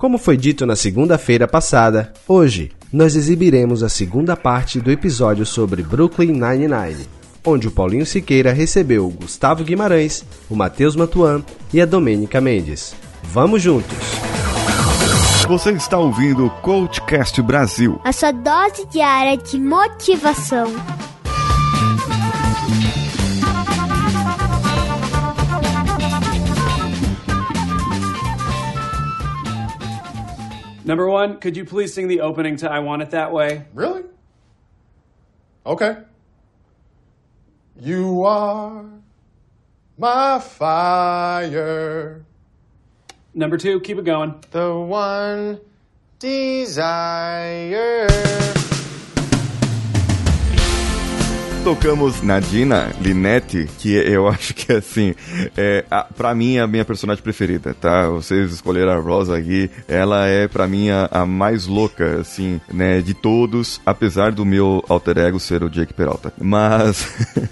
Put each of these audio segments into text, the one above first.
Como foi dito na segunda-feira passada, hoje nós exibiremos a segunda parte do episódio sobre Brooklyn Nine-Nine, onde o Paulinho Siqueira recebeu o Gustavo Guimarães, o Matheus Mantuan e a Domênica Mendes. Vamos juntos! Você está ouvindo o Coachcast Brasil. A sua dose diária de motivação. Number one, could you please sing the opening to I Want It That Way? Really? Okay. You are my fire. Number two, keep it going. The one desire. Tocamos Nadina Linette, que eu acho que assim, é, a, pra mim é a minha personagem preferida, tá? Vocês escolheram a Rosa aqui, ela é pra mim a, a, mais louca, assim, né, de todos, apesar do meu alter ego ser o Jake Peralta. Mas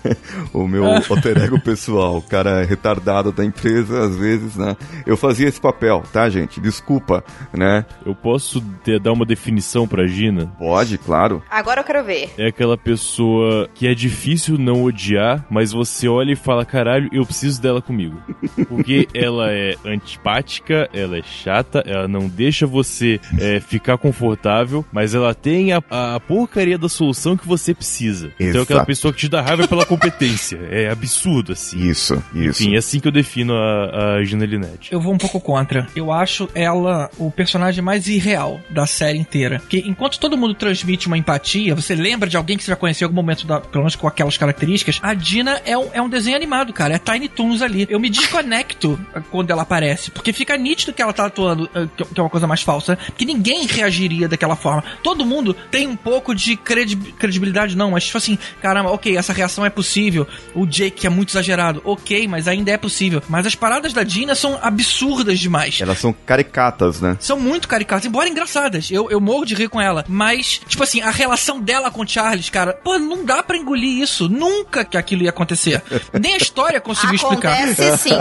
o meu alter ego pessoal, o cara retardado da empresa, às vezes, né? Eu fazia esse papel, tá, gente? Desculpa, né? Eu posso ter, dar uma definição pra Gina? Pode, claro. Agora eu quero ver. É aquela pessoa que é difícil não odiar, mas você olha e fala, caralho, eu preciso dela comigo. Porque ela é antipática, ela é chata, ela não deixa você é, ficar confortável, mas ela tem a, a, porcaria da solução que você precisa. Exato. Então é aquela pessoa que te dá raiva pela competência. É absurdo, assim. Isso, isso. Enfim, é assim que eu defino a, a Gina Linette. Eu vou um pouco contra. Eu acho ela o personagem mais irreal da série inteira. Porque enquanto todo mundo transmite uma empatia, você lembra de alguém que você já conheceu em algum momento da, pelo menos com aquelas características, a Dina é um, é um desenho animado, cara. É Tiny Toons ali. Eu me desconecto quando ela aparece, porque fica nítido que ela tá atuando, eh, que é uma coisa mais falsa, que ninguém reagiria daquela forma. Todo mundo tem um pouco de credi credibilidade, não, mas tipo assim, caramba, ok, essa reação é possível. O Jake é muito exagerado, ok, mas ainda é possível. Mas as paradas da Dina são absurdas demais. Elas são caricatas, né? São muito caricatas, embora engraçadas. Eu, eu morro de rir com ela. Mas, tipo assim, a relação dela com o Charles, cara, pô, não dá pra engolir isso. Nunca que aquilo ia acontecer. Nem a história conseguiu acontece explicar. Sim.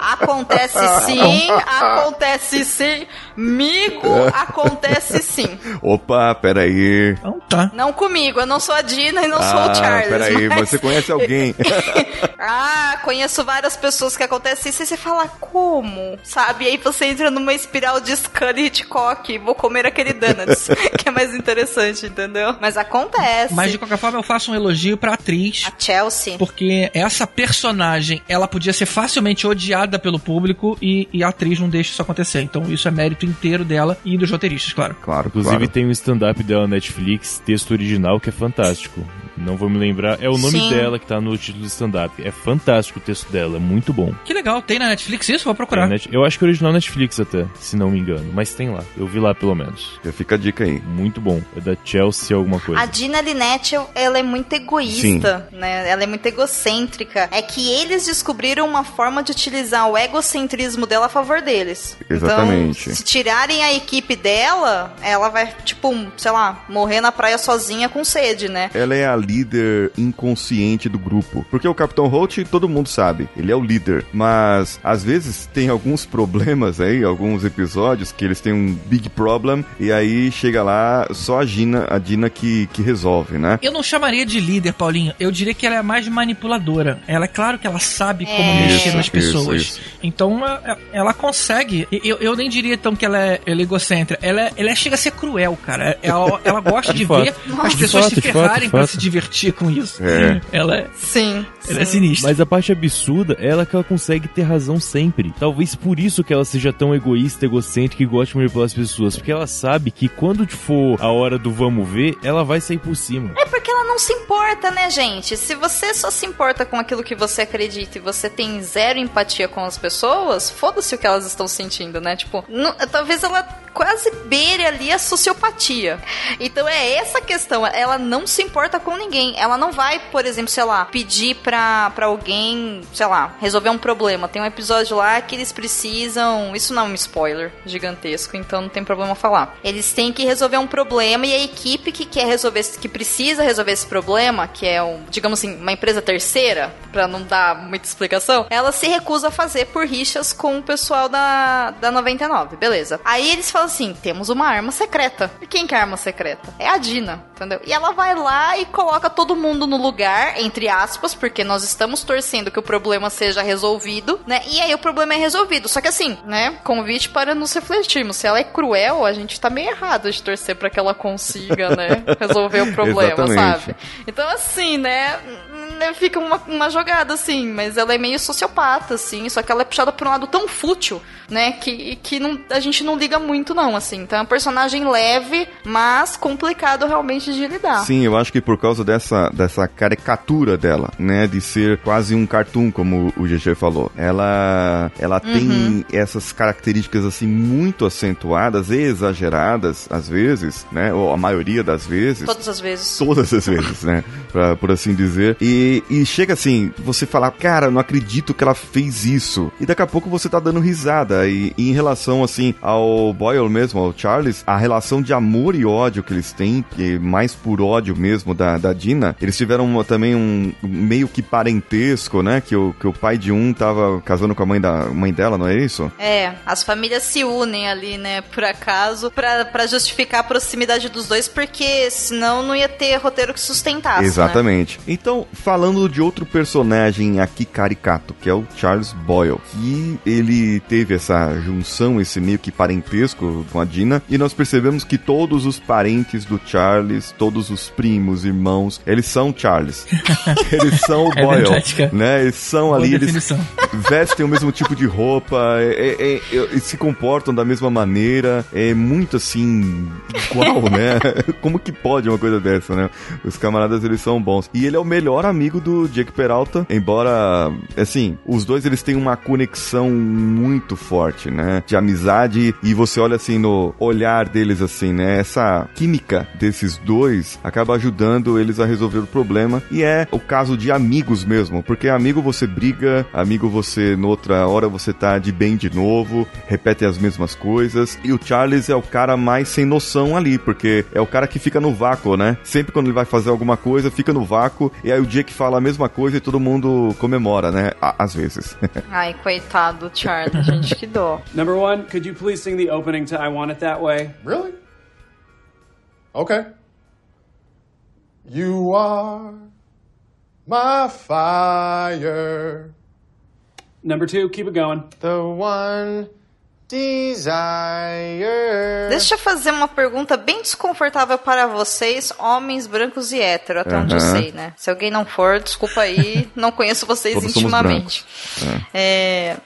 Acontece sim. Acontece sim. Migo, acontece sim. Opa, peraí. Então tá. Não comigo, eu não sou a Dina e não ah, sou o Charles. Peraí, mas... você conhece alguém? ah, conheço várias pessoas que acontece isso e você fala, como? Sabe? E aí você entra numa espiral de Scully Hitchcock, vou comer aquele donuts, que é mais interessante, entendeu? Mas acontece. Mas de qualquer forma eu faço um elogio pra atriz. A Chelsea. Porque essa personagem, ela podia ser facilmente odiada pelo público e, e a atriz não deixa isso acontecer. Então isso é mérito inteiro dela e dos roteiristas, claro. Claro, Inclusive claro. tem um stand-up dela na Netflix, texto original, que é fantástico. Não vou me lembrar, é o nome Sim. dela que tá no título do stand-up. É fantástico o texto dela, muito bom. Que legal, tem na Netflix isso? Vou procurar. É, net... Eu acho que é original Netflix até, se não me engano. Mas tem lá, eu vi lá pelo menos. Já fica a dica aí. Muito bom. É da Chelsea alguma coisa. A Dina Linette, ela é muito egoísta, Sim. né? Ela é muito egocêntrica. É que eles descobriram uma forma de utilizar o egocentrismo dela a favor deles. Exatamente. Então, se tirarem a equipe dela, ela vai, tipo, sei lá, morrer na praia sozinha com sede, né? Ela é a líder inconsciente do grupo. Porque o Capitão Holt, todo mundo sabe, ele é o líder. Mas, às vezes, tem alguns problemas aí, alguns episódios que eles têm um big problem e aí chega lá só a Gina, a Dina que, que resolve, né? Eu não chamaria de líder, Paulinho. Eu diria que ela é mais manipuladora. Ela é claro que ela sabe como É. mexer Isso, nas pessoas. isso, isso. Então ela, ela consegue. Eu, eu nem diria então que ela é, ela é egocêntrica. Ela, é- ela é- chega a ser cruel, cara. Ela, ela gosta de, De fato. ver as De pessoas fato, se ferrarem fato. se divertir com isso. É. Ela é, Sim. ela é sim. sinistra. Mas a parte absurda é ela que ela consegue ter razão sempre. Talvez por isso que ela seja tão egoísta, egocêntrica e goste de manipular as pessoas. Porque ela sabe que quando for a hora do vamos ver, ela vai sair por cima. É porque ela não se importa, né, gente? Se você só se importa com aquilo que você acredita e você tem zero empatia com as pessoas, foda-se o que elas estão sentindo, né? Tipo, não- talvez ela quase beire ali a sociopatia. Então é essa questão, ela não se importa com ninguém. Ela não vai, por exemplo, sei lá, pedir pra, pra alguém, sei lá, resolver um problema. Tem um episódio lá que eles precisam. Isso não é um spoiler gigantesco, então não tem problema falar. Eles têm que resolver um problema e a equipe que quer resolver, que precisa resolver esse problema, que é um, digamos assim, uma empresa terceira, pra não dar muita explicação, ela se recusa a fazer por rixas com o pessoal da, da 99, beleza. Aí eles falam assim: temos uma arma secreta. E quem que é a arma secreta? É a Dina, entendeu? E ela vai lá e coloca todo mundo no lugar, entre aspas, porque nós estamos torcendo que o problema seja resolvido, né? E aí o problema é resolvido. Só que assim, né? Convite para nos refletirmos. Se ela é cruel, a gente tá meio errado de torcer para que ela consiga, né? Resolver o problema, sabe? Então, assim, né? né, Fica uma, uma jogada, assim, mas ela é meio sociopata, assim, só que ela é puxada por um lado tão fútil, né? Que, que não, a gente não liga muito, não, assim. Então é um personagem leve, mas complicado realmente de lidar. Sim, eu acho que por causa dessa, dessa caricatura dela, né, de ser quase um cartoon, como o GG falou. Ela, ela tem essas características assim muito acentuadas e exageradas às vezes, né, ou a maioria das vezes. Todas as vezes. Todas as vezes, né? Pra, por assim dizer. E, e chega assim, você falar, cara, não acredito que ela fez isso. E daqui a pouco você tá dando risada. E, e em relação, assim, ao Boyle mesmo, ao Charles, a relação de amor e ódio que eles têm, que mais por ódio mesmo da, da Dina, eles tiveram uma- também um meio que parentesco, né? Que o, que o pai de um tava casando com a mãe, da, mãe dela, não é isso? É, as famílias se unem ali, né, por acaso, pra, pra justificar a proximidade dos dois, porque senão não ia ter roteiro que sustentasse. Né? Exatamente. Então, falando de outro personagem aqui caricato, que é o Charles Boyle, que ele teve essa junção, esse meio que parentesco com a Dina, e nós percebemos que todos os parentes do Charles, todos os primos, irmãos, eles são Charles. eles são o É Boyle, verdade, né? Eles são Boa ali, eles definição. vestem o mesmo tipo de roupa, é- é- é- e se comportam da mesma maneira, é muito assim, igual, né? Como que pode uma coisa dessa, né? Os camaradas, eles são bons. E ele é o melhor amigo do Jake Peralta, embora, assim, os dois, eles têm uma conexão muito forte, né? De amizade, e você olha assim no olhar deles, assim, né? Essa química desses dois acaba ajudando eles a resolver o problema, e é o caso de amigos mesmo, porque amigo você briga, amigo você, noutra hora você tá de bem de novo, repete as mesmas coisas, e o Charles é o cara mais sem noção ali, porque é o cara que fica no vácuo, né? Sempre quando ele vai fazer alguma coisa, fica no vácuo, e aí o Jake fala a mesma coisa e todo mundo comemora, né? Á- Às vezes. Ai, coitado do Charlie, gente, que dó. Number one, could you please sing the opening to I Want It That Way? Really? Okay. You are my fire, Number two, keep it going. the one desire. Deixa eu fazer uma pergunta bem desconfortável para vocês, homens brancos e hétero, até onde eu sei, né? Se alguém não for, desculpa aí, não conheço vocês Todos intimamente. É.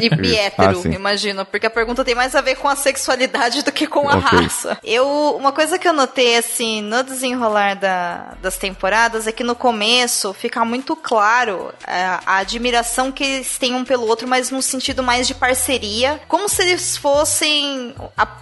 E, e Isso. hétero, Ah, imagino, porque a pergunta tem mais a ver com a sexualidade do que com a Ok. raça. Eu, uma coisa que eu notei, assim, no desenrolar da- das temporadas é que no começo fica muito claro é, a admiração que eles têm um pelo outro, mas num sentido mais de parceria, como se eles fossem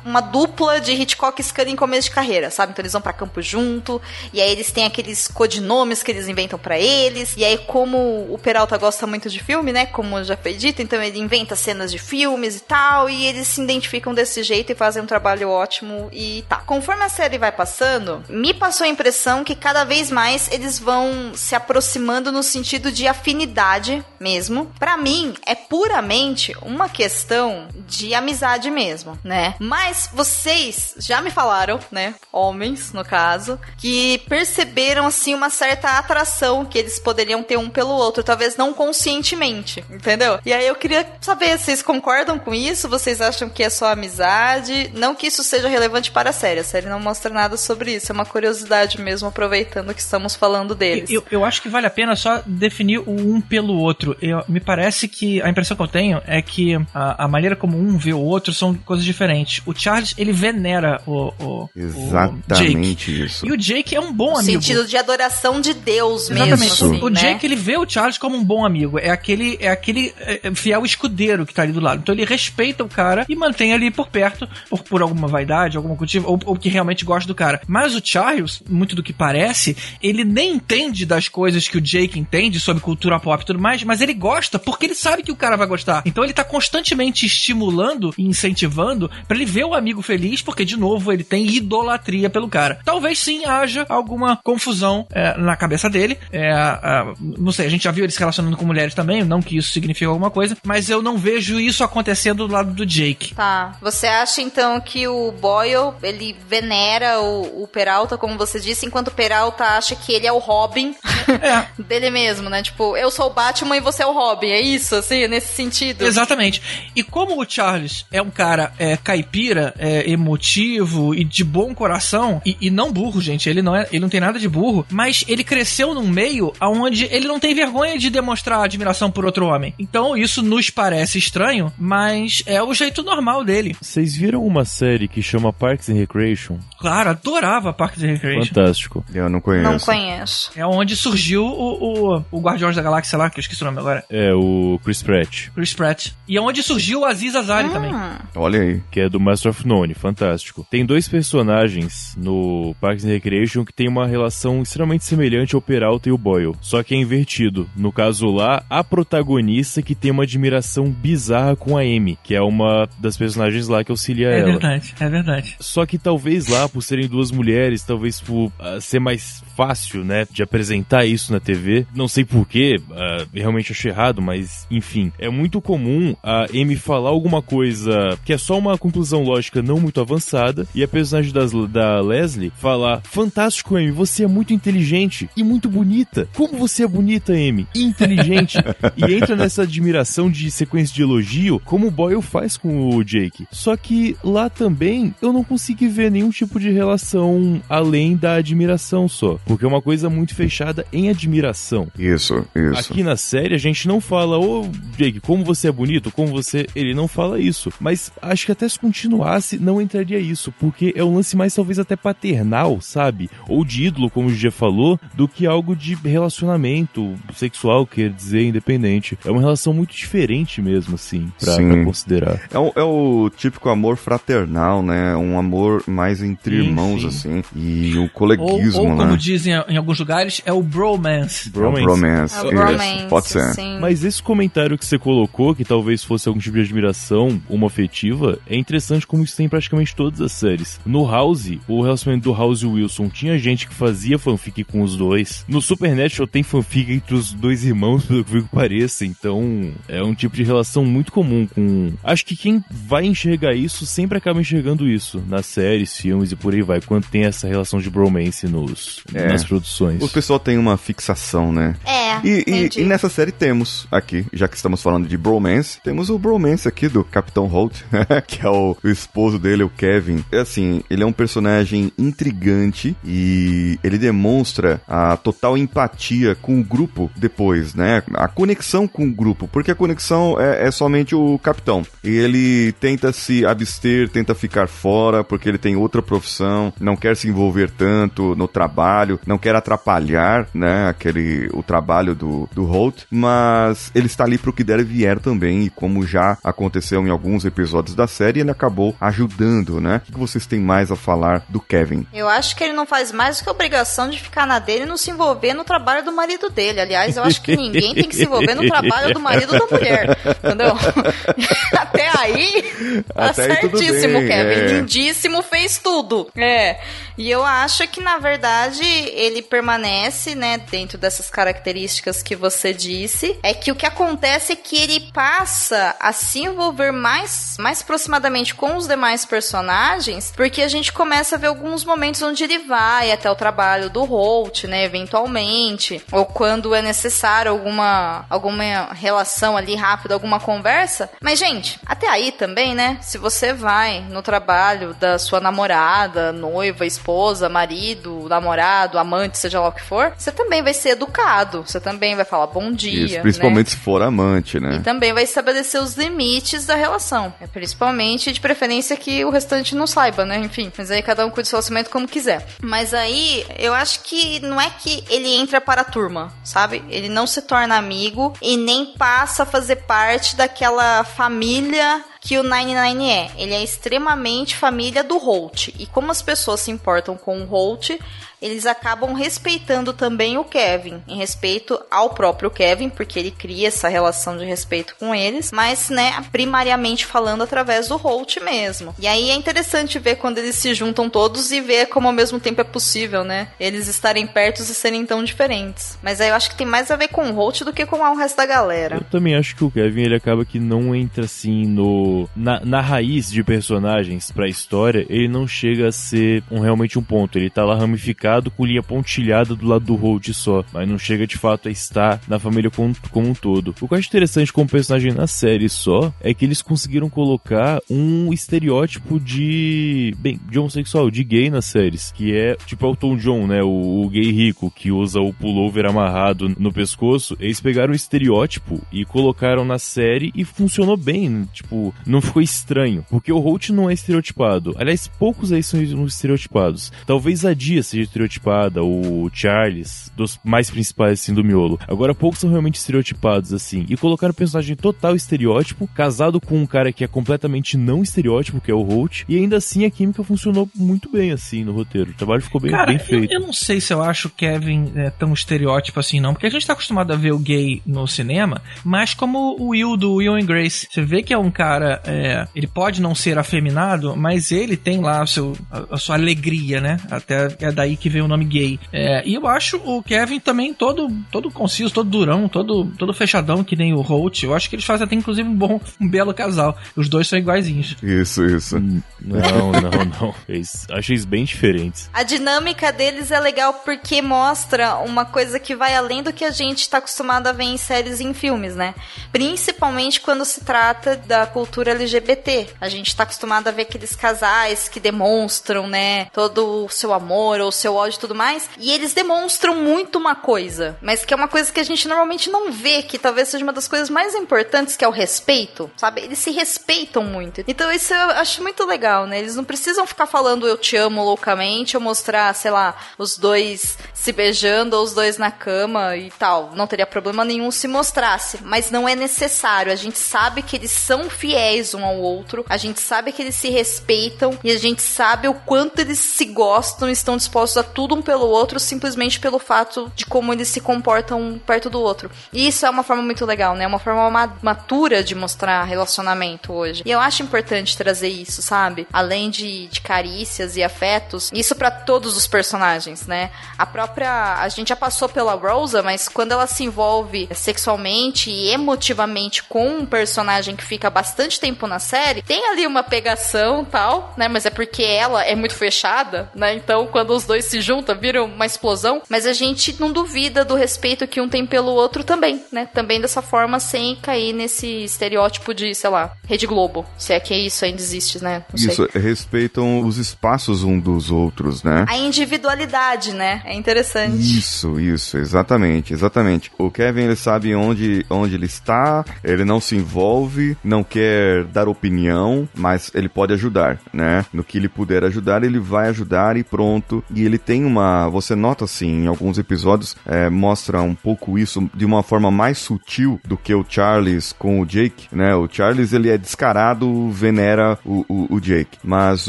uma dupla de Hitchcock e Scully em começo de carreira, sabe? Então eles vão pra campo junto, e aí eles têm aqueles codinomes que eles inventam pra eles, e aí como o Peralta gosta muito de filme, né? Como já foi dito, então ele inventa cenas de filmes e tal, e eles se identificam desse jeito e fazem um trabalho ótimo e tá. Conforme a série vai passando, me passou a impressão que cada vez mais eles vão se aproximando no sentido de afinidade mesmo. Pra mim, é puramente uma questão de amizade mesmo, né? Mas vocês já me falaram, né? Homens, no caso, que perceberam assim uma certa atração que eles poderiam ter um pelo outro, talvez não conscientemente, entendeu? E aí eu queria saber, vocês concordam com isso? Vocês acham que é só amizade? Não que isso seja relevante para a série, a série não mostra nada sobre isso, é uma curiosidade mesmo, aproveitando que estamos falando deles. Eu, eu acho que vale a pena só definir o um pelo outro. Eu, me parece que a impressão que eu tenho é que a, a maneira como um um vê o outro são coisas diferentes. O Charles, ele venera o, o, o Exatamente Jake. isso. E o Jake é um bom No amigo. sentido de adoração de Deus mesmo, Exatamente. assim, o né? Jake ele vê o Charles como um bom amigo. É aquele, é aquele é, fiel escudeiro que tá ali do lado. Então ele respeita o cara e mantém ali por perto, por, por alguma vaidade, algum motivo, ou, ou que realmente gosta do cara. Mas o Charles, muito do que parece, ele nem entende das coisas que o Jake entende sobre cultura pop e tudo mais, mas ele gosta porque ele sabe que o cara vai gostar. Então ele tá constantemente estimulando e incentivando pra ele ver o amigo feliz, porque, de novo, ele tem idolatria pelo cara. Talvez sim haja alguma confusão é, na cabeça dele. É, ah, não sei, a gente já viu ele se relacionando com mulheres também, não que isso signifique alguma coisa, mas eu não vejo isso acontecendo do lado do Jake. Tá. Você acha então que o Boyle, ele venera o, o Peralta, como você disse, enquanto o Peralta acha que ele é o Robin É. dele mesmo, né? Tipo, eu sou o Batman e você é o Robin. É isso, assim, nesse sentido. Exatamente. E como o Charles é um cara é, caipira, é, emotivo e de bom coração, e, e não burro, gente, ele não, é, ele não tem nada de burro, mas ele cresceu num meio onde ele não tem vergonha de demonstrar admiração por outro homem. Então isso nos parece estranho, mas é o jeito normal dele. Vocês viram uma série que chama Parks and Recreation? Claro, adorava Parks and Recreation. Fantástico. Eu não conheço. Não conheço. É onde surgiu o, o, o Guardiões da Galáxia lá, que eu esqueci o nome agora. É o Chris Pratt, Chris Pratt. E é onde surgiu o Aziz Ansari também. Hum, Olha aí. que é do Master of None, fantástico. Tem dois personagens no Parks and Recreation que tem uma relação extremamente semelhante ao Peralta e o Boyle, só que é invertido. No caso lá, a protagonista que tem uma admiração bizarra com a Amy, que é uma das personagens lá que auxilia É ela. verdade, é verdade. Só que talvez lá, por serem duas mulheres, talvez por ah, ser mais fácil, né, de apresentar isso na TV. Não sei porquê, uh, realmente achei errado, mas enfim. É muito comum a Amy falar alguma coisa que é só uma conclusão lógica não muito avançada e a personagem das, da Leslie falar: Fantástico, Amy, você é muito inteligente e muito bonita. Como você é bonita, Amy? E inteligente. e entra nessa admiração de sequência de elogio, como o Boyle faz com o Jake. Só que lá também eu não consegui ver nenhum tipo de relação além da admiração só. Porque é uma coisa muito fechada em admiração. Isso, isso. Aqui na série a gente não fala, ô Jake, como você é bonito, como você. Ele não fala isso. Mas acho que até se continuasse, não entraria isso. Porque é um lance mais talvez até paternal, sabe? Ou de ídolo, como o Gia falou, do que algo de relacionamento sexual, quer dizer, independente. É uma relação muito diferente mesmo, assim, pra, pra considerar. É o, é o típico amor fraternal, né? Um amor mais entre Sim, irmãos, sim. assim. E o Ou, coleguismo, ou como né? dizem em alguns lugares, é o bromance. É o bromance. É o Isso, bromance, Pode ser. sim. Mas esse comentário que você colocou, que talvez fosse algum tipo de admiração, uma afetiva, é interessante como isso tem em praticamente todas as séries. No House, o relacionamento do House e Wilson tinha gente que fazia fanfic com os dois. No Supernatural tem fanfic entre os dois irmãos, pelo que que pareça. Então, é um tipo de relação muito comum com. Acho que quem vai enxergar isso sempre acaba enxergando isso nas séries, filmes e por aí vai, quando tem essa relação de bromance nos, É. nas produções. O pessoal tem uma fixação, né? É, E, e- e nessa série temos aqui, já que estamos falando de bromance, temos o bromance aqui do Capitão Holt, que é o, o esposo dele, o Kevin. É assim, ele é um personagem intrigante e ele demonstra a total empatia com o grupo depois, né? A conexão com o grupo, porque a conexão é, é somente o capitão. E ele tenta se abster, tenta ficar fora, porque ele tem outra profissão, não quer se envolver tanto no trabalho, não quer atrapalhar, né, aquele, o trabalho do, do Holt, mas ele está ali pro que der e vier também, e como já aconteceu em alguns episódios da série, ele acabou ajudando, né? O que vocês têm mais a falar do Kevin? Eu acho que ele não faz mais do que a obrigação de ficar na dele e não se envolver no trabalho do marido dele. Aliás, eu acho que ninguém tem que se envolver no trabalho do marido da mulher. Entendeu? Até aí, tá Até aí certíssimo, bem, Kevin. é. Lindíssimo, fez tudo. É. E eu acho que, na verdade, ele permanece, né, dentro dessas características que você disse. É que o que acontece é que ele passa a se envolver mais, mais aproximadamente com os demais personagens, porque a gente começa a ver alguns momentos onde ele vai até o trabalho do Holt, né, eventualmente, ou quando é necessário alguma, alguma relação ali rápida, alguma conversa. Mas, gente, até aí também, né, se você vai no trabalho da sua namorada, noiva, esposa, marido, namorado, amante, seja lá o que for, você também vai ser educado, você também vai falar bom dia. Isso, principalmente né? se for amante, E né? também vai estabelecer os limites da relação. É principalmente de preferência que o restante não saiba, né? Enfim, mas aí cada um cuida do seu relacionamento como quiser. Mas aí eu acho que não é que ele entra para a turma, sabe? Ele não se torna amigo e nem passa a fazer parte daquela família que o 99 é. Ele é extremamente família do Holt. E como as pessoas se importam com o Holt, eles acabam respeitando também o Kevin, em respeito ao próprio Kevin, porque ele cria essa relação de respeito com eles, mas, né, primariamente falando através do Holt mesmo. E aí é interessante ver quando eles se juntam todos e ver como ao mesmo tempo é possível, né, eles estarem perto e serem tão diferentes. Mas aí eu acho que tem mais a ver com o Holt do que com o resto da galera. Eu também acho que o Kevin ele acaba que não entra assim no na, na raiz de personagens pra história, ele não chega a ser um, realmente um ponto. Ele tá lá ramificado com linha pontilhada do lado do Holt só, mas não chega de fato a estar na família como, como um todo. O que eu acho interessante como personagem na série só é que eles conseguiram colocar um estereótipo de bem, de homossexual, de gay nas séries, que é tipo Elton John, né, o, o gay rico que usa o pullover amarrado no pescoço. Eles pegaram o estereótipo e colocaram na série e funcionou bem, tipo, não ficou estranho, porque o Holt não é estereotipado. Aliás, poucos aí são estereotipados. Talvez a Dia seja estereotipada, o Charles, dos mais principais assim do miolo. Agora poucos são realmente estereotipados assim. E colocaram um personagem total estereótipo, casado com um cara que é completamente não estereótipo, que é o Holt, e ainda assim a química funcionou muito bem assim no roteiro. O trabalho ficou bem, Cara, bem eu, feito. eu não sei se eu acho o Kevin é, tão estereótipo assim, não. Porque a gente tá acostumado a ver o gay no cinema, mas como o Will do Will and Grace. Você vê que é um cara. é, ele pode não ser afeminado, mas ele tem lá o seu, a, a sua alegria, né? Até é daí que vem o nome gay. É, e eu acho o Kevin também todo, todo conciso, todo durão, todo, todo fechadão, que nem o Holt. Eu acho que eles fazem até inclusive um bom, um belo casal. Os dois são iguaizinhos. Isso, isso. Não, não, não. Eles, achei eles bem diferentes. A dinâmica deles é legal porque mostra uma coisa que vai além do que a gente tá acostumado a ver em séries e em filmes, né? Principalmente quando se trata da cultura LGBT. A gente tá acostumado a ver aqueles casais que demonstram, né, todo o seu amor ou o seu e tudo mais. E eles demonstram muito uma coisa, mas que é uma coisa que a gente normalmente não vê, que talvez seja uma das coisas mais importantes, que é o respeito, sabe? Eles se respeitam muito. Então isso eu acho muito legal, né? Eles não precisam ficar falando eu te amo loucamente ou mostrar, sei lá, os dois se beijando ou os dois na cama e tal. Não teria problema nenhum se mostrasse, mas não é necessário. A gente sabe que eles são fiéis um ao outro, a gente sabe que eles se respeitam e a gente sabe o quanto eles se gostam e estão dispostos a tudo um pelo outro simplesmente pelo fato de como eles se comportam um perto do outro. E isso é uma forma muito legal, né? Uma forma ma- matura de mostrar relacionamento hoje. E eu acho importante trazer isso, sabe? Além de, de carícias e afetos, isso pra todos os personagens, né? A própria. A gente já passou pela Rosa, mas quando ela se envolve sexualmente e emotivamente com um personagem que fica bastante tempo na série, tem ali uma pegação tal, né? Mas é porque ela é muito fechada, né? Então quando os dois se juntam, vira uma explosão. Mas a gente não duvida do respeito que um tem pelo outro também, né? Também dessa forma, sem cair nesse estereótipo de, sei lá, Rede Globo. Se é que isso ainda existe, né? Não sei. Isso, respeitam os espaços um dos outros, né? A individualidade, né? É interessante. Isso, isso, exatamente, exatamente. O Kevin ele sabe onde, onde ele está, ele não se envolve, não quer dar opinião, mas ele pode ajudar, né? No que ele puder ajudar, ele vai ajudar e pronto. E ele tem uma, você nota assim, em alguns episódios é, mostra um pouco isso de uma forma mais sutil do que o Charles com o Jake, né? O Charles ele é descarado, venera o, o, o Jake, mas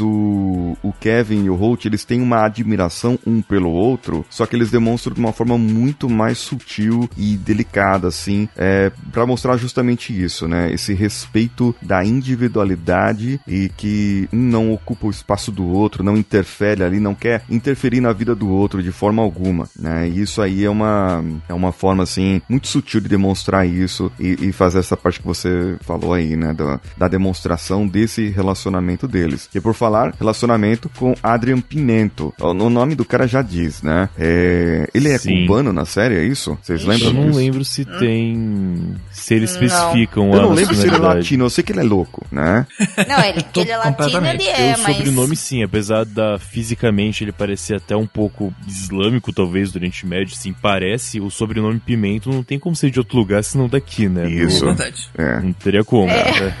o, o Kevin e o Holt eles têm uma admiração um pelo outro, só que eles demonstram de uma forma muito mais sutil e delicada, assim, é, para mostrar justamente isso, né? Esse respeito da individualidade e que um não ocupa o espaço do outro, não interfere ali, não quer interferir na vida do outro de forma alguma, né? E isso aí é uma, é uma forma, assim, muito sutil de demonstrar isso e, e fazer essa parte que você falou aí, né? Da, da demonstração desse relacionamento deles. E por falar, relacionamento com Adrian Pimento. O o nome do cara já diz, né? É, ele é Sim. cubano na série, é isso? Vocês lembram Eu não disso? lembro se tem. Se eles Não. especificam Eu a não lembro se ele é latino, eu sei que ele é louco, né? Não, ele, ele é latino, ele é, o mas. sobrenome sim, apesar da fisicamente ele parecer até um pouco islâmico, talvez, do Oriente Médio, sim, parece, o sobrenome Pimento não tem como ser de outro lugar, senão daqui, né? Isso. Não, Verdade. É. não teria como. né?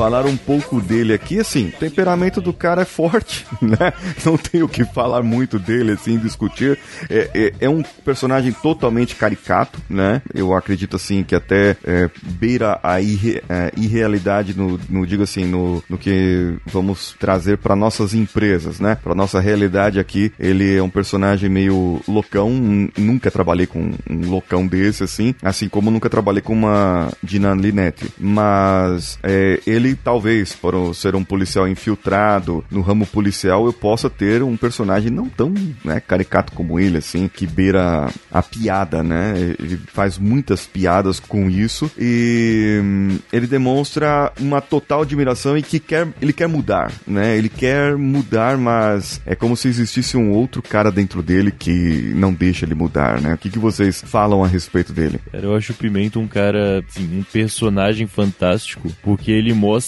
Falar um pouco dele aqui, assim, o temperamento do cara é forte, né? Não tenho o que falar muito dele, assim, discutir. É, é, é um personagem totalmente caricato, né? Eu acredito, assim, que até é, beira a irre- é, irrealidade no, no, digo assim, no, no que vamos trazer para nossas empresas, né? Para nossa realidade aqui, ele é um personagem meio loucão. Nunca trabalhei com um loucão desse, assim, assim como nunca trabalhei com uma Dina Linette. Mas é, talvez, por ser um policial infiltrado no ramo policial, eu possa ter um personagem não tão né, caricato como ele, assim, que beira a piada, né? Ele faz muitas piadas com isso e hum, ele demonstra uma total admiração e que quer, ele quer mudar, né? Ele quer mudar, mas é como se existisse um outro cara dentro dele que não deixa ele mudar, né? O que, que vocês falam a respeito dele? Cara, eu acho o Pimento um cara, assim, um personagem fantástico, porque ele mostra,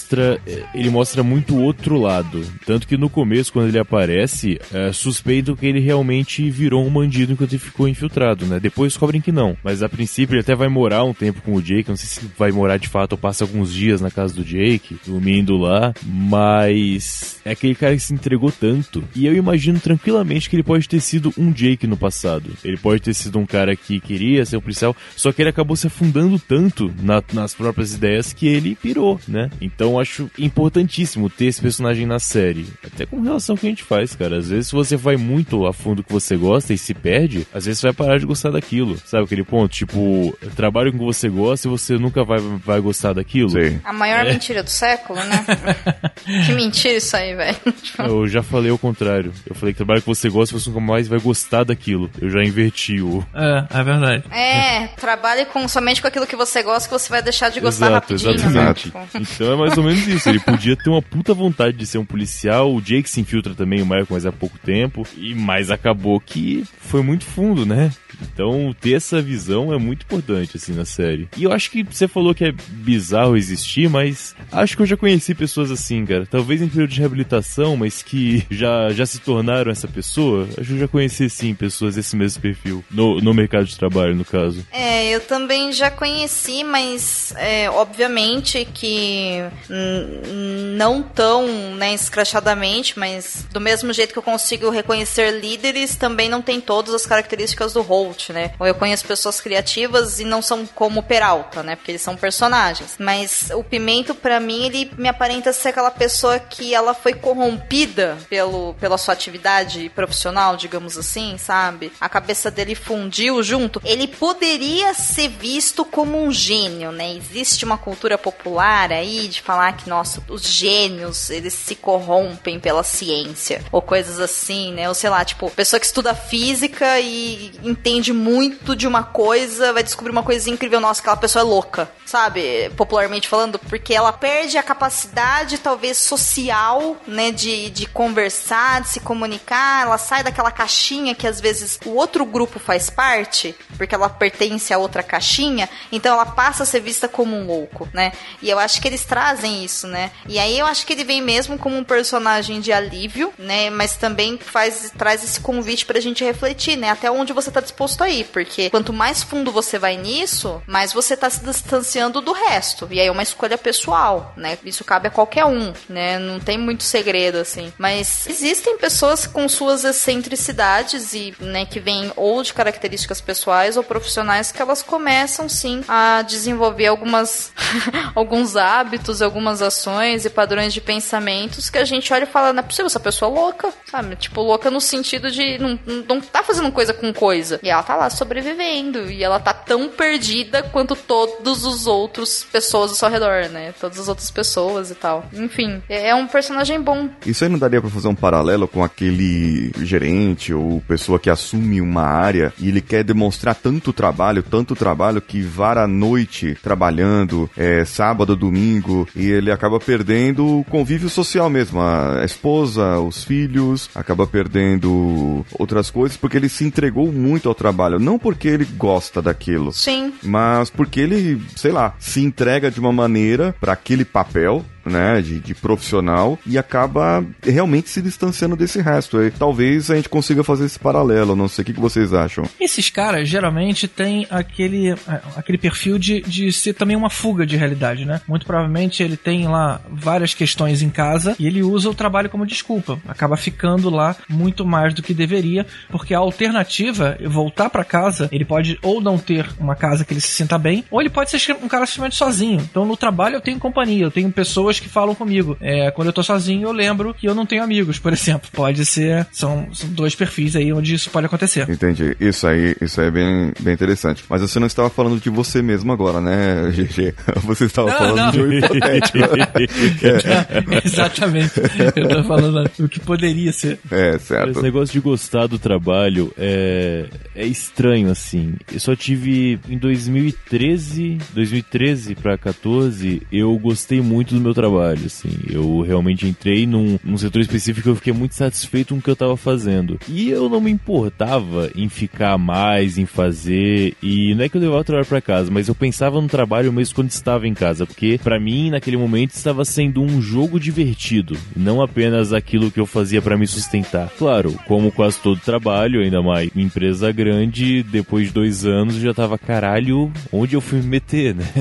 eh, ele mostra muito outro lado. Tanto que no começo, quando ele aparece, é, suspeitam que ele realmente virou um bandido enquanto ele ficou infiltrado, né? Depois descobrem que não. Mas a princípio ele até vai morar um tempo com o Jake, não sei se vai morar de fato ou passa alguns dias na casa do Jake, dormindo lá, mas é aquele cara que se entregou tanto. E eu imagino tranquilamente que ele pode ter sido um Jake no passado. Ele pode ter sido um cara que queria ser um policial, só que ele acabou se afundando tanto na- nas próprias ideias que ele pirou, né? Então eu acho importantíssimo ter esse personagem na série. Até com relação ao que a gente faz, cara. Às vezes, se você vai muito a fundo que você gosta e se perde, às vezes você vai parar de gostar daquilo. Sabe aquele ponto? Tipo, trabalho com o que você gosta e você nunca vai, vai gostar daquilo. Sei. A maior É. mentira do século, né? que mentira isso aí, velho. Eu já falei o contrário. Eu falei que trabalho que você gosta e você nunca mais vai gostar daquilo. Eu já inverti o. É, é verdade. É, trabalhe com, somente com aquilo que você gosta que você vai deixar de gostar Exato, rapidinho, né? exatamente. Tipo, Então é mais ou menos isso. Ele podia ter uma puta vontade de ser um policial. O Jake se infiltra também, o Michael, mas há pouco tempo. E mas acabou que foi muito fundo, né? Então ter essa visão é muito importante assim na série. E eu acho que você falou que é bizarro existir, mas acho que eu já conheci pessoas assim, cara. Talvez em período de reabilitação, mas que já, já se tornaram essa pessoa. Acho que eu já conheci sim pessoas desse mesmo perfil no, no mercado de trabalho, no caso. É, eu também já conheci, mas é, obviamente que não tão né, escrachadamente, mas do mesmo jeito que eu consigo reconhecer líderes, também não tem todas as características do Holt, né? Eu conheço pessoas criativas e não são como Peralta, né? Porque eles são personagens. Mas o Pimento, pra mim, ele me aparenta ser aquela pessoa que ela foi corrompida pelo, pela sua atividade profissional, digamos assim, sabe? A cabeça dele fundiu junto. Ele poderia ser visto como um gênio, né? Existe uma cultura popular aí de falar que, nossa, os gênios, eles se corrompem pela ciência. Ou coisas assim, né? Ou sei lá, tipo, pessoa que estuda física e entende muito de uma coisa, vai descobrir uma coisa incrível. Nossa, aquela pessoa é louca, sabe? Popularmente falando, porque ela perde a capacidade, talvez, social, né? De, de conversar, de se comunicar. Ela sai daquela caixinha que às vezes o outro grupo faz parte, porque ela pertence a outra caixinha, então ela passa a ser vista como um louco, né? E eu acho que eles trazem isso, né? E aí eu acho que ele vem mesmo como um personagem de alívio, né? Mas também faz traz esse convite pra gente refletir, né? Até onde você tá disposto a ir, porque quanto mais fundo você vai nisso, mais você tá se distanciando do resto. E aí é uma escolha pessoal, né? Isso cabe a qualquer um, né? Não tem muito segredo assim. Mas existem pessoas com suas excentricidades e, né, que vêm ou de características pessoais ou profissionais que elas começam sim a desenvolver algumas alguns hábitos, algumas ações e padrões de pensamentos que a gente olha e fala, não é possível, essa pessoa é louca, sabe? Tipo, louca no sentido de não, não tá fazendo coisa com coisa. E ela tá lá sobrevivendo. E ela tá tão perdida quanto todos os outros pessoas ao seu redor, né? Todas as outras pessoas e tal. Enfim, é é um personagem bom. Isso aí não daria pra fazer um paralelo com aquele gerente ou pessoa que assume uma área e ele quer demonstrar tanto trabalho, tanto trabalho que vara a noite trabalhando, é, sábado, domingo, e ele acaba perdendo o convívio social mesmo, a esposa, os filhos, acaba perdendo outras coisas porque ele se entregou muito ao trabalho, não porque ele gosta daquilo, Sim. mas porque ele, sei lá, se entrega de uma maneira para aquele papel né, de, de profissional e acaba realmente se distanciando desse resto. E talvez a gente consiga fazer esse paralelo, não sei o que, que vocês acham. Esses caras geralmente têm aquele, é, aquele perfil de, de ser também uma fuga de realidade, né? Muito provavelmente ele tem lá várias questões em casa e ele usa o trabalho como desculpa. Acaba ficando lá muito mais do que deveria, porque a alternativa, voltar para casa, ele pode ou não ter uma casa que ele se sinta bem, ou ele pode ser um cara simplesmente sozinho. Então no trabalho eu tenho companhia, eu tenho pessoas que falam comigo. É, quando eu tô sozinho, eu lembro que eu não tenho amigos, por exemplo. Pode ser. São, são dois perfis aí onde isso pode acontecer. Entendi. Isso aí, isso aí é bem, bem interessante. Mas você não estava falando de você mesmo agora, né, GG? Você estava Não, falando não. de um hipotético. Exatamente. Eu tô falando o que poderia ser. é, certo. Esse negócio de gostar do trabalho é, é estranho, assim. Eu só tive em 2013, 2013 pra 14, eu gostei muito do meu trabalho, assim. Eu realmente entrei num, num setor específico que eu fiquei muito satisfeito com o que eu tava fazendo. E eu não me importava em ficar mais, em fazer. E não é que eu levava o trabalho pra casa, mas eu pensava no trabalho mesmo quando estava em casa, porque pra mim, naquele momento, estava sendo um jogo divertido, não apenas aquilo que eu fazia pra me sustentar. Claro, como quase todo trabalho, ainda mais em empresa grande, depois de dois anos já tava, caralho, onde eu fui me meter, né?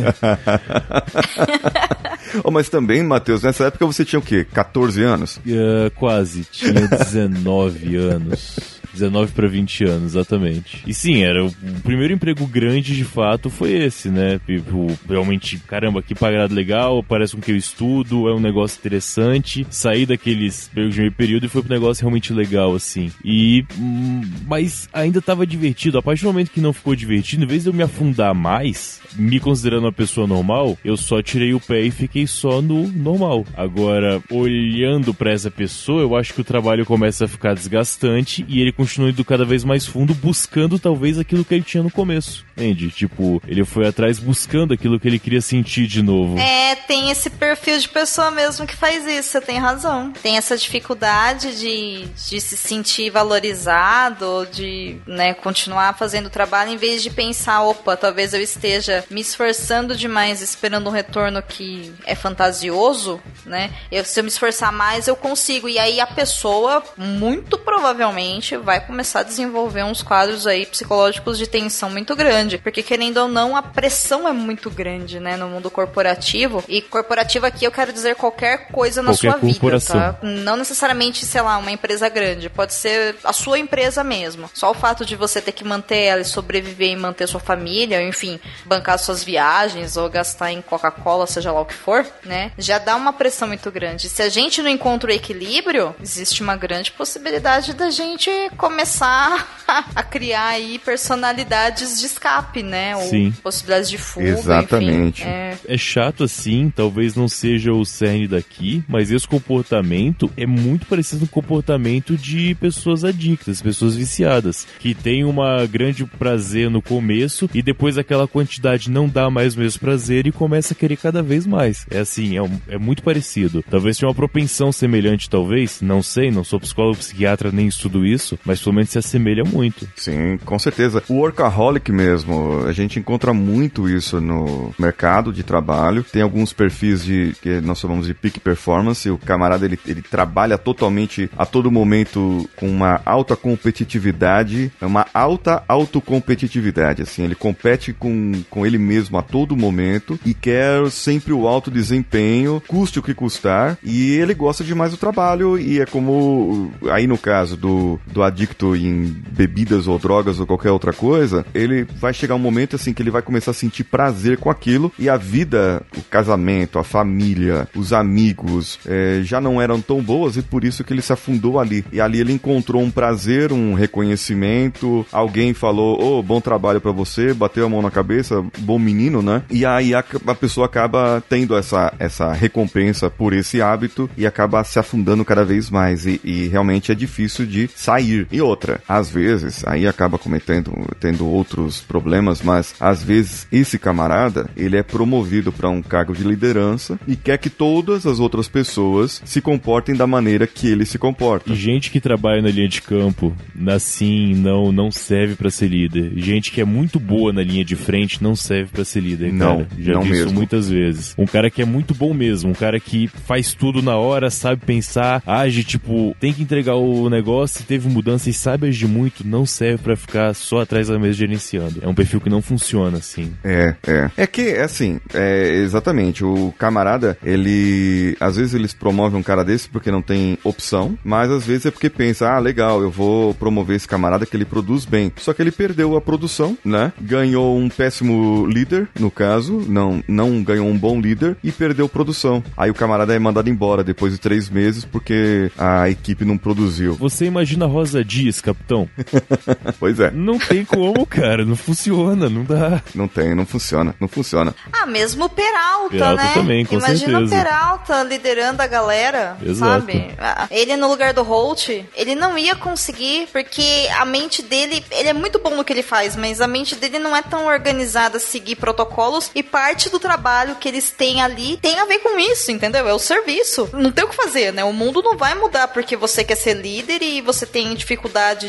Oh, mas também, Matheus, nessa época você tinha o quê? 14 anos? Ah, quase, tinha 19 anos. 19 para 20 anos, exatamente. E sim, era o primeiro emprego grande de fato foi esse, né? Tipo, realmente, caramba, que pagado legal, parece com que eu estudo, é um negócio interessante. Saí daqueles empregos de meio período e foi pro negócio realmente legal, assim. E. hum, Mas ainda tava divertido. A partir do momento que não ficou divertido, em vez de eu me afundar mais, me considerando uma pessoa normal, eu só tirei o pé e fiquei só no normal. Agora, olhando pra essa pessoa, eu acho que o trabalho começa a ficar desgastante e ele continua indo cada vez mais fundo, buscando talvez aquilo que ele tinha no começo. Entende? Tipo, ele foi atrás buscando aquilo que ele queria sentir de novo. É, tem esse perfil de pessoa mesmo que faz isso, você tem razão. Tem essa dificuldade de, de se sentir valorizado, ou de né, continuar fazendo o trabalho, em vez de pensar, opa, talvez eu esteja me esforçando demais, esperando um retorno que é fantasioso, né? Eu, se eu me esforçar mais, eu consigo. E aí a pessoa, muito provavelmente, vai começar a desenvolver uns quadros aí psicológicos de tensão muito grande. Porque, querendo ou não, a pressão é muito grande, né, no mundo corporativo. E corporativo aqui eu quero dizer qualquer coisa na Qualquer sua vida, tá? Não necessariamente, sei lá, uma empresa grande. Pode ser a sua empresa mesmo. Só o fato de você ter que manter ela e sobreviver e manter sua família, enfim, bancar suas viagens ou gastar em Coca-Cola, seja lá o que for, né? Já dá uma pressão muito grande. Se a gente não encontra o equilíbrio, existe uma grande possibilidade da gente começar a criar aí personalidades de escape, né? Ou Sim. possibilidades de fuga, Exatamente. enfim. É, É chato assim, talvez não seja o cerne daqui, mas esse comportamento é muito parecido com o comportamento de pessoas adictas, pessoas viciadas, que tem uma grande prazer no começo e depois aquela quantidade não dá mais o mesmo prazer e começa a querer cada vez mais. É assim, é, um- é muito parecido. Talvez tenha uma propensão semelhante, talvez, não sei, não sou psicólogo, psiquiatra, nem estudo isso, mas pelo menos se assemelha muito. Sim, com certeza. O workaholic mesmo, a gente encontra muito isso no mercado de trabalho. Tem alguns perfis de que nós chamamos de peak performance. O camarada ele, ele trabalha totalmente a todo momento com uma alta competitividade, uma alta autocompetitividade. Assim, ele compete com, com ele mesmo a todo momento e quer sempre o alto desempenho, custe o que custar. E ele gosta demais do trabalho e é como aí no caso do, do adicto adicto em bebidas ou drogas ou qualquer outra coisa, ele vai chegar um momento assim que ele vai começar a sentir prazer com aquilo e a vida, o casamento, a família, os amigos é, já não eram tão boas e por isso que ele se afundou ali. E ali ele encontrou um prazer, um reconhecimento, alguém falou, ô, oh, bom trabalho para você, bateu a mão na cabeça, bom menino, né? E aí a, a pessoa acaba tendo essa, essa recompensa por esse hábito e acaba se afundando cada vez mais e, e realmente é difícil de sair. E outra, às vezes, aí acaba cometendo, tendo outros problemas, mas às vezes esse camarada, ele é promovido para um cargo de liderança e quer que todas as outras pessoas se comportem da maneira que ele se comporta. E gente que trabalha na linha de campo, assim, não não serve para ser líder. Gente que é muito boa na linha de frente não serve para ser líder, não, cara. Já não vi mesmo. isso muitas vezes. Um cara que é muito bom mesmo, um cara que faz tudo na hora, sabe pensar, age tipo, tem que entregar o negócio, teve mudança e sabe agir muito, não serve para ficar só atrás da mesa gerenciando. É um perfil que não funciona assim. É, é. É que, assim, é, exatamente, o camarada, ele. Às vezes eles promovem um cara desse porque não tem opção, mas às vezes é porque pensa, ah, legal, eu vou promover esse camarada que ele produz bem. Só que ele perdeu a produção, né? Ganhou um péssimo líder, no caso, não, não ganhou um bom líder e perdeu produção. Aí o camarada é mandado embora depois de três meses porque a equipe não produziu. Você imagina a Rosa Dias, capitão? pois é. Não tem como, cara, não funciona, não dá. Não tem, não funciona, não funciona. Ah, mesmo o Peralta, Peralta né? também, com Imagina certeza. o Peralta liderando a galera, Exato. sabe? Ah, Ele no lugar do Holt, ele não ia conseguir, porque a mente dele, ele é muito bom no que ele faz, mas a mente dele não é tão organizada a seguir protocolos e parte do trabalho que eles têm ali tem a ver com isso, entendeu? É o serviço. Não tem o que fazer, né? O mundo não vai mudar porque você quer ser líder e você tem dificuldade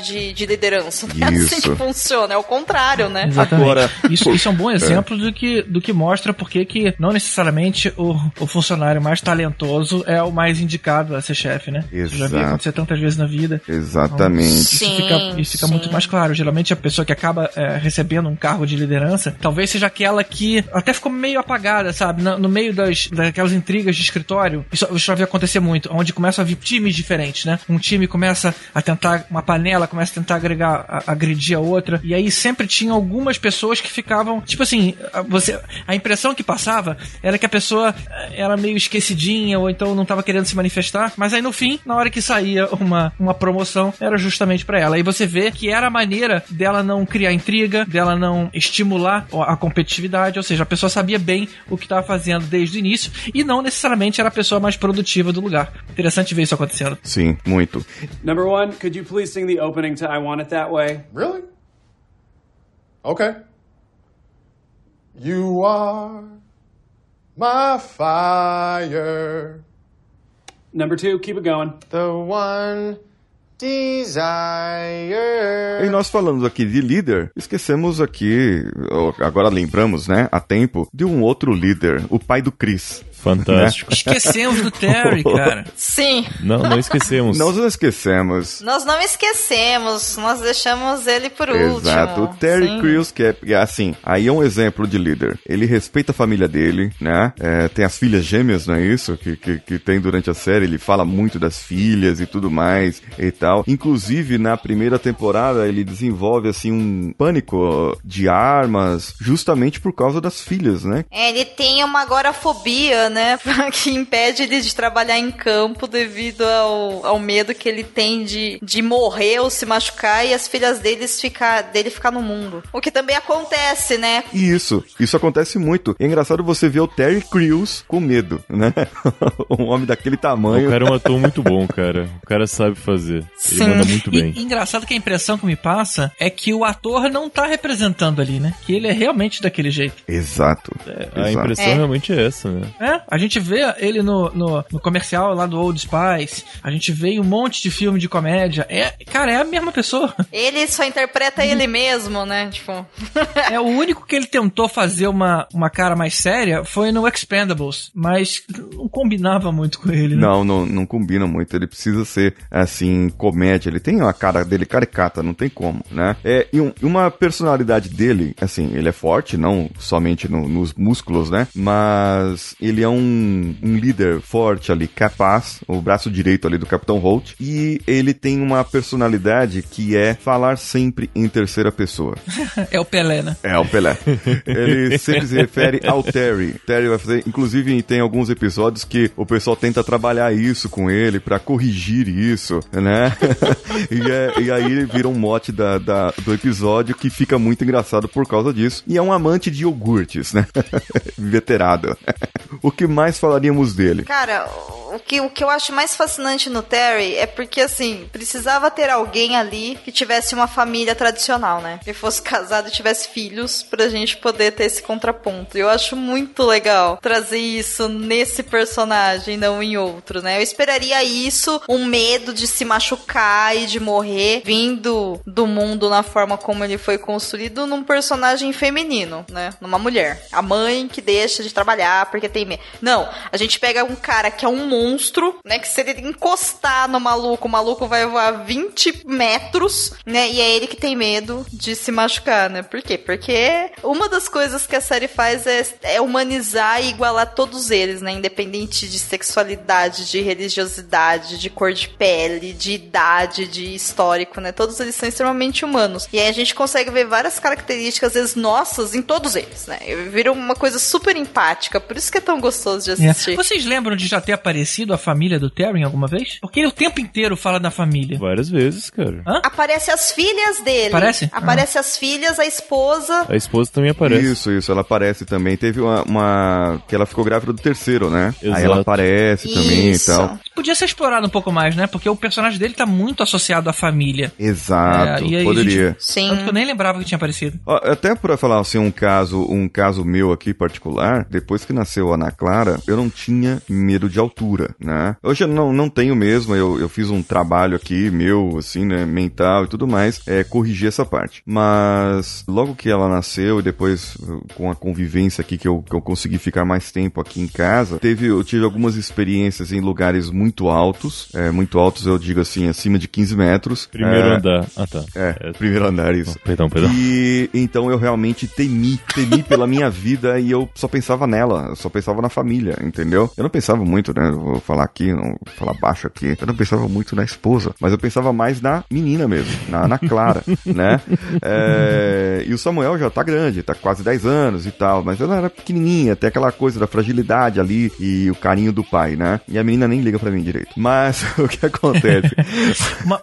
de, de liderança. Não é assim Isso. que funciona, é o contrário, né? Exatamente. Agora- isso, isso é um bom exemplo do, que, do que mostra porque que não necessariamente o, o funcionário mais talentoso é o mais indicado a ser chefe, né? Isso já vi Exato. acontecer tantas vezes na vida. Exatamente. Isso Sim, fica, isso fica sim. muito mais claro. Geralmente a pessoa que acaba é, recebendo um cargo de liderança, talvez seja aquela que até ficou meio apagada, sabe? No, no meio das, daquelas intrigas de escritório. Isso, isso já vi acontecer muito, onde começam a vir times diferentes, né? Um time começa a tentar, uma panela começa a tentar agregar, a- agredir a outra, e aí sempre tinha algumas pessoas que ficavam, tipo assim, a- você, a impressão que passava era que a pessoa eh, era meio esquecidinha, ou então não estava querendo se manifestar, mas aí no fim, na hora que saía uma, uma promoção, era justamente pra ela. Aí você vê que era a maneira dela não criar intriga, dela não estimular a competitividade, ou seja, a pessoa sabia bem o que estava fazendo desde o início e não necessariamente era a pessoa mais produtiva do lugar. Interessante ver isso acontecendo. Sim, muito. Number one, could you please sing the opening to I Want It That Way? Really? Okay. You are my fire, Number two, keep it going. the one desire. E nós falamos aqui de líder, esquecemos aqui, agora lembramos, né, a tempo, de um outro líder, o pai do Chris. Fantástico. Esquecemos do Terry, cara. Sim. Não, não esquecemos. Nós não esquecemos. Nós não esquecemos, nós deixamos ele por último. Exato. O Terry Sim. Crews, que é, é assim, aí é um exemplo de líder. Ele respeita a família dele, né? É, tem as filhas gêmeas, não é isso? Que, que, que tem durante a série. Ele fala muito das filhas e tudo mais e tal. Inclusive, na primeira temporada, ele desenvolve, assim, um pânico de armas, justamente por causa das filhas, né? É, ele tem uma agorafobia, né? Que impede ele de trabalhar em campo devido ao, ao medo que ele tem de, de morrer ou se machucar e as filhas deles ficar, dele ficar no mundo. O que também acontece, né? E isso, isso acontece muito. É engraçado você ver o Terry Crews com medo, né? um homem daquele tamanho. O cara é um ator muito bom, cara. O cara sabe fazer. Ele Sim. manda muito bem. e engraçado que a impressão que me passa é que o ator não tá representando ali, né? Que ele é realmente daquele jeito. Exato. A exato. impressão É. realmente é essa, né? É, a gente vê ele no, no, no comercial lá do Old Spice, a gente vê em um monte de filme de comédia. É, cara, é a mesma pessoa. Ele só interpreta ele mesmo, né? Tipo. É o único que ele tentou fazer uma, uma cara mais séria foi no Expendables, mas não combinava muito com ele, né? Não, não, não combina muito. Ele precisa ser, assim, comédia. Ele tem uma cara dele caricata, não tem como, né? É, e um- uma personalidade dele, assim, ele é forte, não somente no- nos músculos, né? Mas ele ele é um, um líder forte ali, capaz, o braço direito ali do Capitão Holt, e ele tem uma personalidade que é falar sempre em terceira pessoa. É o Pelé, né? É, o Pelé. Ele sempre se refere ao Terry. Terry vai fazer. Inclusive, tem alguns episódios que o pessoal tenta trabalhar isso com ele pra corrigir isso, né? e, é- e aí ele vira um mote da, da- do episódio que fica muito engraçado por causa disso. E é um amante de iogurtes, né? Veterado. o que mais falaríamos dele? Cara, o que, o que eu acho mais fascinante no Terry é porque, assim, precisava ter alguém ali que tivesse uma família tradicional, né? Que fosse casado e tivesse filhos pra gente poder ter esse contraponto. Eu acho muito legal trazer isso nesse personagem, não em outro, né? Eu esperaria isso, um medo de se machucar e de morrer, vindo do mundo na forma como ele foi construído num personagem feminino, né? Numa mulher. A mãe que deixa de trabalhar porque tem medo. Não, a gente pega um cara que é um monstro, né? Que se ele encostar no maluco, o maluco vai voar 20 metros, né? E é ele que tem medo de se machucar, né? Por quê? Porque uma das coisas que a série faz é, é humanizar e igualar todos eles, né? Independente de sexualidade, de religiosidade, de cor de pele, de idade, de histórico, né? Todos eles são extremamente humanos. E aí a gente consegue ver várias características, às vezes, nossas em todos eles, né? Vira uma coisa super empática, por isso que é tão gostoso de É. assistir. Vocês lembram de já ter aparecido a família do Terry alguma vez? Porque ele o tempo inteiro fala da família. Várias vezes, cara. Hã? Aparece as filhas dele. Aparece? Aparece as filhas, a esposa. A esposa também aparece. Isso, isso, ela aparece também. Teve uma, uma- que ela ficou grávida do terceiro, né? Aí Exato. ela aparece também Isso. e tal. Podia ser explorado um pouco mais, né? Porque o personagem dele tá muito associado à família. Exato, É, e poderia. gente- Sim. Tanto que eu nem lembrava que tinha aparecido. Ó, Até pra falar assim, um caso, um caso meu aqui particular, depois que nasceu a Ana Clara, eu não tinha medo de altura, né? Hoje eu não, não tenho mesmo, eu, eu fiz um trabalho aqui, meu, assim, né, mental e tudo mais, é corrigir essa parte. Mas logo que ela nasceu e depois com a convivência aqui que eu, que eu consegui ficar mais tempo aqui em casa, teve, eu tive algumas experiências em lugares muito altos, é, muito altos eu digo assim, acima de 15 metros. Primeiro É, andar. Ah, tá. É, primeiro andar, isso. Perdão, perdão. E então eu realmente temi, temi pela minha vida e eu só pensava nela, eu só pensava na família, entendeu? Eu não pensava muito, né? eu Vou falar aqui, não vou falar baixo aqui. Eu não pensava muito na esposa, mas eu pensava mais na menina mesmo, na, na Clara, né? É, e o Samuel já tá grande, tá quase 10 anos e tal, mas ela era pequenininha, tem aquela coisa da fragilidade ali e o carinho do pai, né? E a menina nem liga pra mim direito. Mas o que acontece?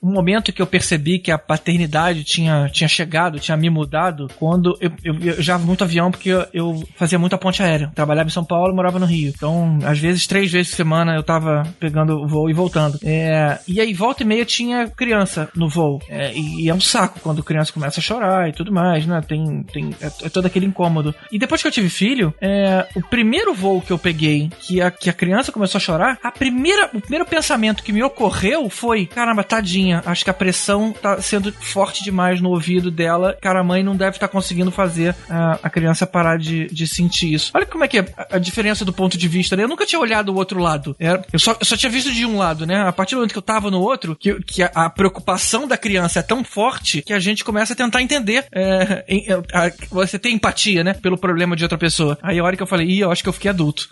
Um momento que eu percebi que a paternidade tinha, tinha chegado, tinha me mudado, quando eu, eu viajava muito avião, porque eu, eu fazia muita ponte aérea. Trabalhava em São Paulo, morava no Rio. Então, às vezes, três vezes por semana eu tava pegando voo e voltando. É, e aí, volta e meia, tinha criança no voo. É, e, e é um saco quando criança começa a chorar e tudo mais, né? Tem, tem é, é todo aquele incômodo. E depois que eu tive filho, é, o primeiro voo que eu peguei, que a, que a criança começou a chorar, a primeira, o primeiro pensamento que me ocorreu foi: caramba, tadinha, acho que a pressão tá sendo forte demais no ouvido dela. Cara, a mãe não deve estar conseguindo fazer a, a criança parar de, de sentir isso. Olha como é que é a, a diferença do ponto de vista, né? Eu nunca tinha olhado o outro lado. Era- eu, só, eu só tinha visto de um lado, né? A partir do momento que eu tava no outro, que, que a, a preocupação da criança é tão forte que a gente começa a tentar entender. é, em- a- você tem empatia, né? Pelo problema de outra pessoa. Aí a hora que eu falei, ih, eu acho que eu fiquei adulto.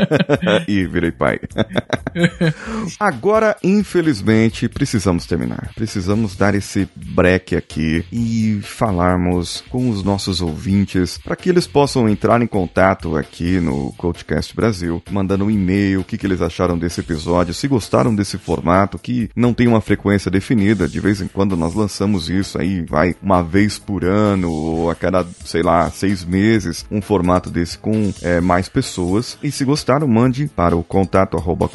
e virei pai. Agora, infelizmente, precisamos terminar. Precisamos dar esse break aqui e falarmos com os nossos ouvintes para que eles possam entrar em contato aqui no Coachcast Brasil, mandando um e-mail, o que, que eles acharam desse episódio, se gostaram desse formato, que não tem uma frequência definida, de vez em quando nós lançamos isso aí, vai uma vez por ano ou a cada, sei lá, seis meses, um formato desse com é, mais pessoas. E se gostaram, mande para o contato arroba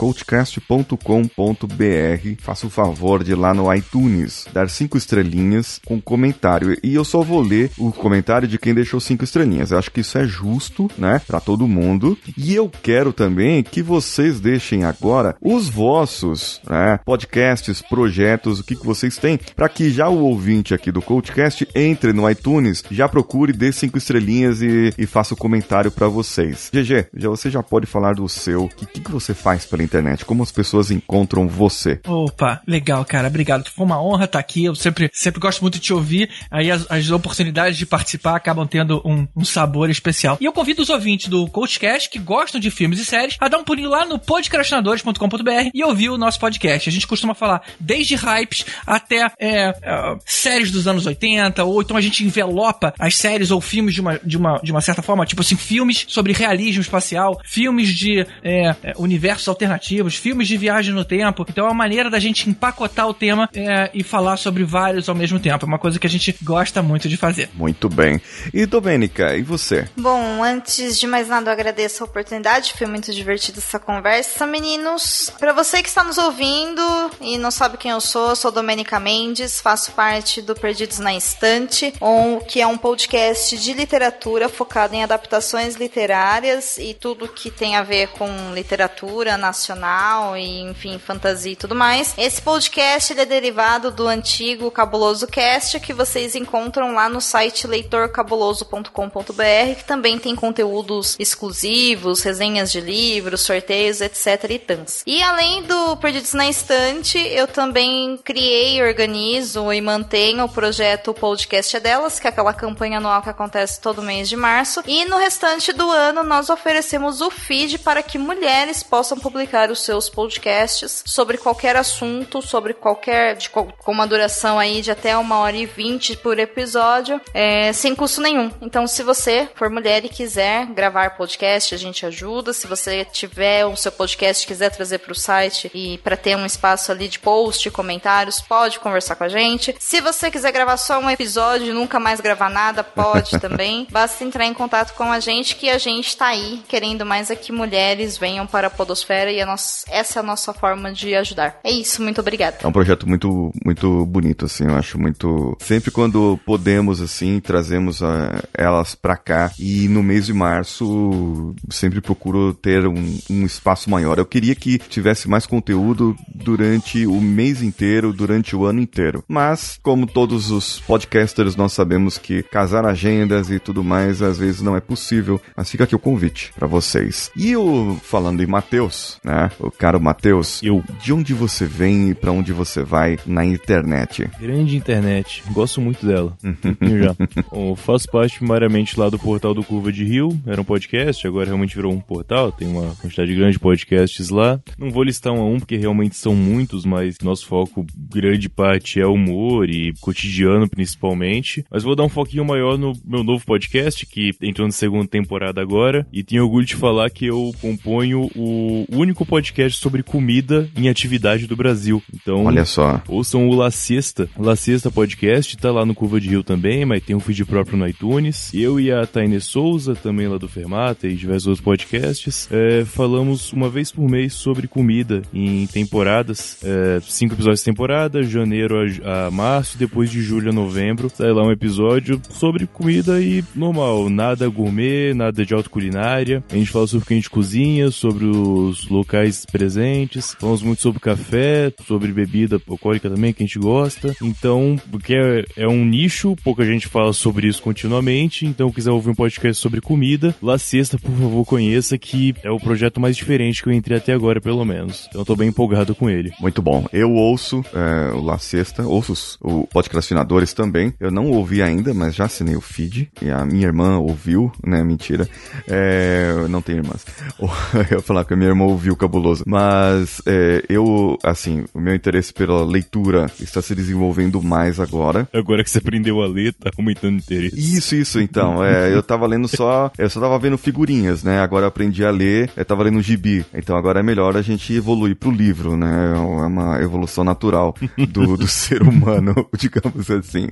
coachcast.com.br. Faça o favor de ir lá no iTunes, dar cinco estrelinhas com comentário. E eu só vou ler o comentário de quem deixou cinco estrelinhas. Eu acho que isso é justo, né, para todo mundo. E eu quero também que vocês deixem agora os vossos né, podcasts, projetos, o que, que vocês têm, para que já o ouvinte aqui do Coachcast entre no iTunes, já procure, dê cinco estrelinhas e, e faça o comentário para vocês. GG, já você já pode falar do seu. O que, que, que você faz pela internet? Como as pessoas encontram você? Opa, legal, cara. Obrigado. Foi uma honra estar aqui. Eu sempre, sempre gosto muito de te ouvir. Aí as, as oportunidades de participar acabam tendo um, um, sabor especial. E eu convido os ouvintes do CoachCast que gostam de filmes e séries a dar um pulinho lá no podcastinadores.com.br e ouvir o nosso podcast. A gente costuma falar desde hypes até é, é, séries dos anos 80, ou então a gente envelopa as séries ou filmes de uma, de uma, de uma certa forma, tipo assim, filmes sobre realismo espacial, filmes de é, é universos alternativos, filmes de viagem no tempo. Então é uma maneira da gente empacotar o tema é, e falar sobre vários ao mesmo tempo. É uma coisa que a gente gosta muito de fazer. Muito bem. E Domênica, e você? Bom, antes de mais nada, eu agradeço a oportunidade. Foi muito divertido essa conversa, meninos. Para você que está nos ouvindo e não sabe quem eu sou, eu sou Domênica Mendes, faço parte do Perdidos na Estante, que é um podcast de literatura focado em adaptações literárias e tudo que tem a ver com literatura nacional e, enfim, fantasia e tudo mais. Esse podcast é derivado do antigo Cabuloso Cast, que vocês encontram lá no site leitorcabuloso.com.br, que também tem conteúdos exclusivos, resenhas de livros, sorteios, etc e tans. E além do Perdidos na Estante, eu também criei, organizo e mantenho o projeto Podcast é Delas, que é aquela campanha anual que acontece todo mês de março. E no restante do ano nós oferecemos o feed para que mulheres possam publicar os seus podcasts sobre qualquer assunto, sobre qualquer. De, com uma duração aí de até uma hora e vinte por episódio, é, sem custo nenhum. Então, se você for mulher e quiser gravar podcast, a gente ajuda. Se você tiver o seu podcast e quiser trazer para o site e para ter um espaço ali de post, comentários, pode conversar com a gente. Se você quiser gravar só um episódio e nunca mais gravar nada, pode também. Basta entrar em contato com a gente que a gente está aí querendo mais é que mulheres venham para a podosfera e a nossa, essa é a nossa forma de ajudar. É isso, muito obrigada. É um projeto muito muito bonito assim, eu acho muito sempre quando podemos assim, trazemos a, ah, elas para cá e no mês de março sempre procuro ter um, um espaço maior. Eu queria que tivesse mais conteúdo durante o mês inteiro, durante o ano inteiro. Mas como todos os podcasters nós sabemos que casar agendas e tudo mais às vezes não é possível. Mas fica aqui o convite para vocês. E o falando em Matheus, né? O caro Matheus, eu de onde você vem e para onde você vai na internet? Grande internet. Gosto muito dela. já. Eu faço parte primariamente lá do portal do Curva de Rio. Era um podcast, agora realmente virou um portal. Tem uma quantidade grande de podcasts lá. Não vou listar um a um porque realmente são muitos, mas nosso foco grande parte é humor e cotidiano principalmente. Mas vou dar um foquinho maior no meu novo podcast que entrou na segunda temporada agora e tenho orgulho de falar que eu componho o único podcast sobre comida em atividade do Brasil. Então, olha só. Ouçam o La Sexta. La Sexta Podcast tá lá no Curva de Rio também, mas tem um feed próprio no iTunes. Eu e a Taine Souza, também lá do Fermata e diversos outros podcasts, é, falamos uma vez por mês sobre comida em temporadas. É, cinco episódios de temporada, janeiro a, a março, depois de julho a novembro. Sai lá um episódio sobre comida e normal, nada gourmet, nada de alta culinária. A gente fala sobre o que a gente cozinha, sobre os locais presentes, falamos muito sobre café, sobre bebida alcoólica também, que a gente gosta. Então, porque é, é um nicho, pouca gente fala sobre isso continuamente, então quiser ouvir um podcast sobre comida, La Sexta, por favor, conheça que é o projeto mais diferente que eu entrei até agora, pelo menos. Então eu tô bem empolgado com ele. Muito bom. Eu ouço é, o La Sexta, ouço os, o Podcastinadores também. Eu não ouvi ainda, mas já assinei o feed. E a minha irmã ouviu, né? Mentira. É, não tenho irmãs. eu ia falar que a minha irmã ouviu Cabuloso. Mas é, eu, assim, o meu interesse pela leitura está se desenvolvendo mais agora. Agora que você aprendeu a ler, tá aumentando o interesse. Isso, isso, então. É, eu tava lendo só. Eu só tava vendo figurinhas, né? Agora eu aprendi a ler, eu tava lendo gibi. Então agora é melhor a gente evoluir pro livro, né? É uma evolução natural do, do ser humano, digamos assim.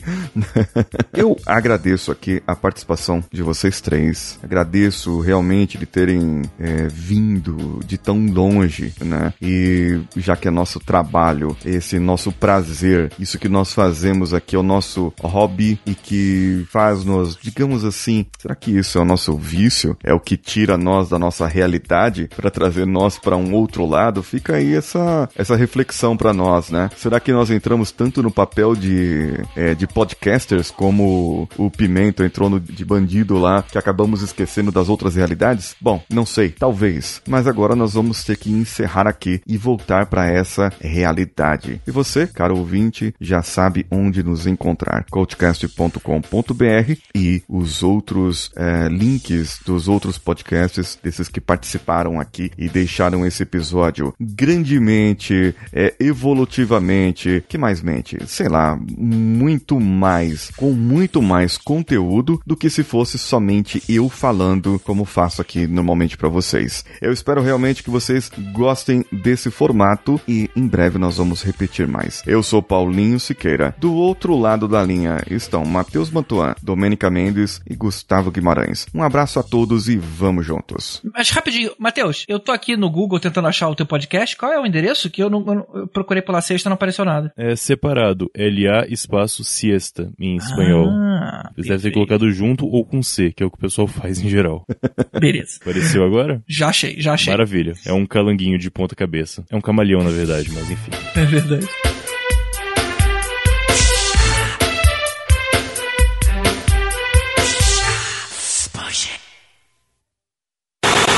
eu agradeço aqui a participação de vocês três. Agradeço realmente de terem é, vindo de tão longe, né? E já que é nosso trabalho, esse nosso prazer, isso que nós fazemos aqui é o nosso hobby e que faz-nos, digamos assim, será que isso é o nosso vício? É o que tira nós da nossa realidade para trazer nós para um outro lado? Fica aí essa, essa reflexão para nós, né? Será que nós entramos tanto no papel de, é, de podcasters como o Pimento entrou no, de bandido lá, que acabamos esquecendo das outras realidades? Bom, não sei, talvez. Mas agora nós vamos ter que encerrar encerrar aqui e voltar para essa realidade. E você, caro ouvinte, já sabe onde nos encontrar: coachcast.com.br e os outros é, links dos outros podcasts desses que participaram aqui e deixaram esse episódio grandemente, é, evolutivamente, que mais mente? Sei lá, muito mais, com muito mais conteúdo do que se fosse somente eu falando como faço aqui normalmente para vocês. Eu espero realmente que vocês gostem desse formato e em breve nós vamos repetir mais. Eu sou Paulinho Siqueira. Do outro lado da linha estão Matheus Mantuan, Domênica Mendes e Gustavo Guimarães. Um abraço a todos e vamos juntos. Mas rapidinho, Matheus, eu tô aqui no Google tentando achar o teu podcast. Qual é o endereço? Que eu não, eu não- eu procurei pela sexta e não apareceu nada. É separado, LA espaço siesta em espanhol. Ah, Vocês devem ter colocado junto ou com C, que é o que o pessoal faz em geral. Beleza. Apareceu agora? Já achei, já achei. Maravilha. É um calanguinho de ponta cabeça. É um camaleão, na verdade, mas enfim. É verdade.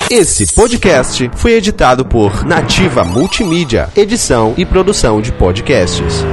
Esse podcast foi editado por Nativa Multimídia, edição e produção de podcasts.